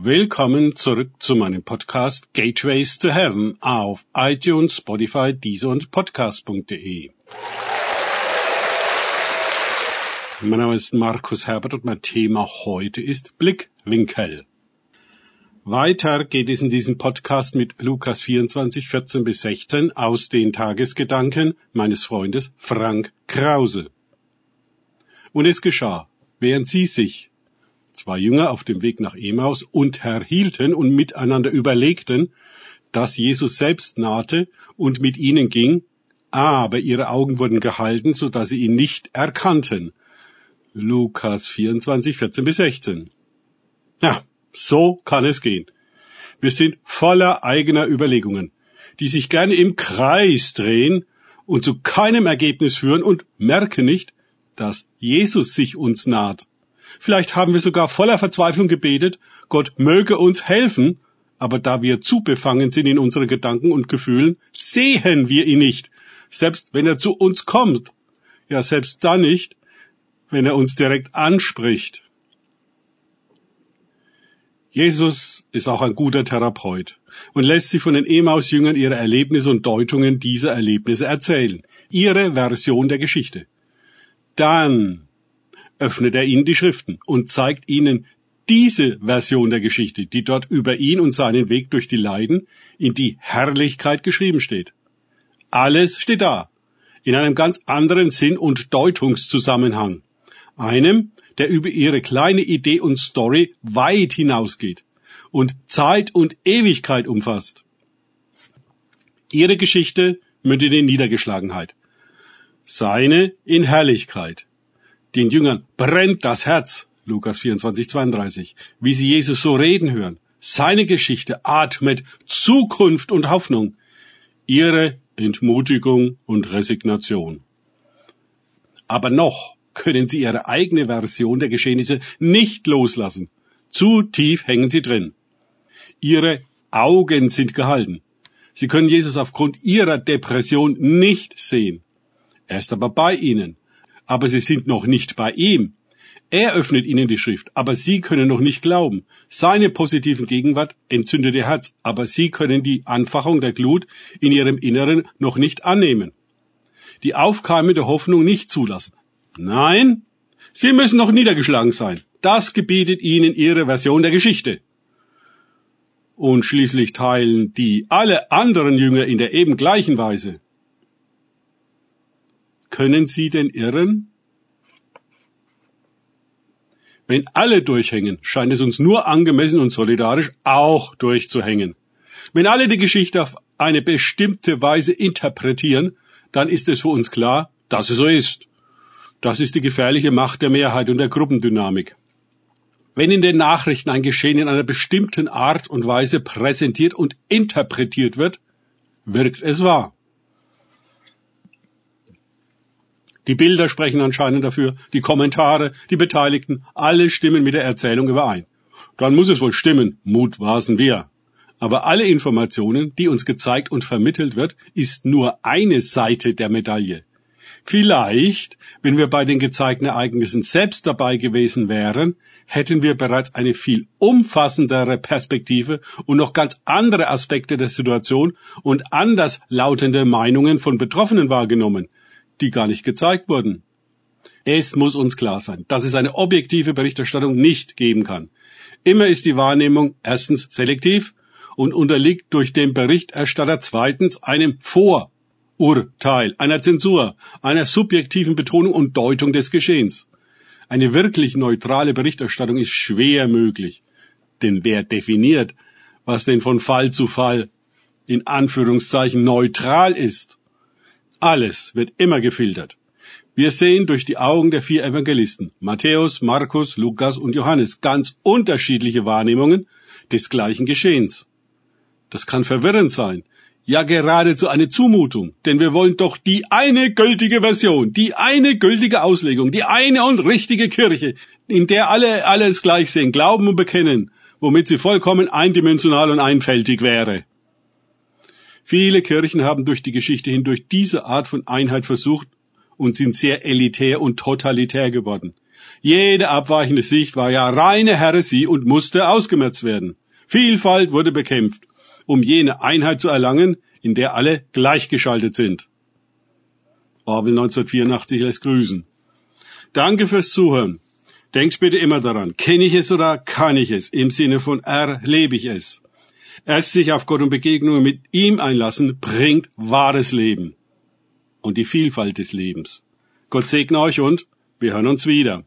Willkommen zurück zu meinem Podcast Gateways to Heaven auf iTunes, Spotify, Deezer und Podcast.de. Mein Name ist Markus Herbert und mein Thema heute ist Blickwinkel. Weiter geht es in diesem Podcast mit Lukas 24, 14 bis 16 aus den Tagesgedanken meines Freundes Frank Krause. Und es geschah, während sie sich zwei Jünger auf dem Weg nach Emaus unterhielten und miteinander überlegten, dass Jesus selbst nahte und mit ihnen ging, aber ihre Augen wurden gehalten, so dass sie ihn nicht erkannten. Lukas 24, 14 bis 16. Ja, so kann es gehen. Wir sind voller eigener Überlegungen, die sich gerne im Kreis drehen und zu keinem Ergebnis führen und merken nicht, dass Jesus sich uns naht. Vielleicht haben wir sogar voller Verzweiflung gebetet, Gott möge uns helfen, aber da wir zu befangen sind in unseren Gedanken und Gefühlen, sehen wir ihn nicht, selbst wenn er zu uns kommt. Ja, selbst dann nicht, wenn er uns direkt anspricht. Jesus ist auch ein guter Therapeut und lässt sich von den Emaus-Jüngern ihre Erlebnisse und Deutungen dieser Erlebnisse erzählen, ihre Version der Geschichte. Dann öffnet er ihnen die Schriften und zeigt ihnen diese Version der Geschichte, die dort über ihn und seinen Weg durch die Leiden in die Herrlichkeit geschrieben steht. Alles steht da, in einem ganz anderen Sinn und Deutungszusammenhang, einem, der über ihre kleine Idee und Story weit hinausgeht und Zeit und Ewigkeit umfasst. Ihre Geschichte mündet in Niedergeschlagenheit, seine in Herrlichkeit. Den Jüngern brennt das Herz, Lukas 24, 32, wie sie Jesus so reden hören. Seine Geschichte atmet Zukunft und Hoffnung, ihre Entmutigung und Resignation. Aber noch können sie ihre eigene Version der Geschehnisse nicht loslassen. Zu tief hängen sie drin. Ihre Augen sind gehalten. Sie können Jesus aufgrund ihrer Depression nicht sehen. Er ist aber bei ihnen aber sie sind noch nicht bei ihm. Er öffnet ihnen die Schrift, aber sie können noch nicht glauben. Seine positiven Gegenwart entzündet ihr Herz, aber sie können die Anfachung der Glut in ihrem Inneren noch nicht annehmen. Die aufkeimende Hoffnung nicht zulassen. Nein, sie müssen noch niedergeschlagen sein. Das gebietet ihnen ihre Version der Geschichte. Und schließlich teilen die alle anderen Jünger in der eben gleichen Weise. Können Sie denn irren? Wenn alle durchhängen, scheint es uns nur angemessen und solidarisch auch durchzuhängen. Wenn alle die Geschichte auf eine bestimmte Weise interpretieren, dann ist es für uns klar, dass es so ist. Das ist die gefährliche Macht der Mehrheit und der Gruppendynamik. Wenn in den Nachrichten ein Geschehen in einer bestimmten Art und Weise präsentiert und interpretiert wird, wirkt es wahr. Die Bilder sprechen anscheinend dafür, die Kommentare, die Beteiligten, alle stimmen mit der Erzählung überein. Dann muss es wohl stimmen, mutmaßen wir. Aber alle Informationen, die uns gezeigt und vermittelt wird, ist nur eine Seite der Medaille. Vielleicht, wenn wir bei den gezeigten Ereignissen selbst dabei gewesen wären, hätten wir bereits eine viel umfassendere Perspektive und noch ganz andere Aspekte der Situation und anders lautende Meinungen von Betroffenen wahrgenommen, die gar nicht gezeigt wurden. Es muss uns klar sein, dass es eine objektive Berichterstattung nicht geben kann. Immer ist die Wahrnehmung erstens selektiv und unterliegt durch den Berichterstatter zweitens einem Vorurteil, einer Zensur, einer subjektiven Betonung und Deutung des Geschehens. Eine wirklich neutrale Berichterstattung ist schwer möglich. Denn wer definiert, was denn von Fall zu Fall in Anführungszeichen neutral ist? Alles wird immer gefiltert. Wir sehen durch die Augen der vier Evangelisten, Matthäus, Markus, Lukas und Johannes, ganz unterschiedliche Wahrnehmungen des gleichen Geschehens. Das kann verwirrend sein, ja geradezu eine Zumutung, denn wir wollen doch die eine gültige Version, die eine gültige Auslegung, die eine und richtige Kirche, in der alle alles gleich sehen, glauben und bekennen, womit sie vollkommen eindimensional und einfältig wäre. Viele Kirchen haben durch die Geschichte hindurch diese Art von Einheit versucht und sind sehr elitär und totalitär geworden. Jede abweichende Sicht war ja reine Heresie und musste ausgemerzt werden. Vielfalt wurde bekämpft, um jene Einheit zu erlangen, in der alle gleichgeschaltet sind. Orwell 1984 lässt grüßen. Danke fürs Zuhören. Denkt bitte immer daran, kenne ich es oder kann ich es? Im Sinne von erlebe ich es. Erst sich auf Gott und Begegnungen mit ihm einlassen, bringt wahres Leben und die Vielfalt des Lebens. Gott segne euch und wir hören uns wieder.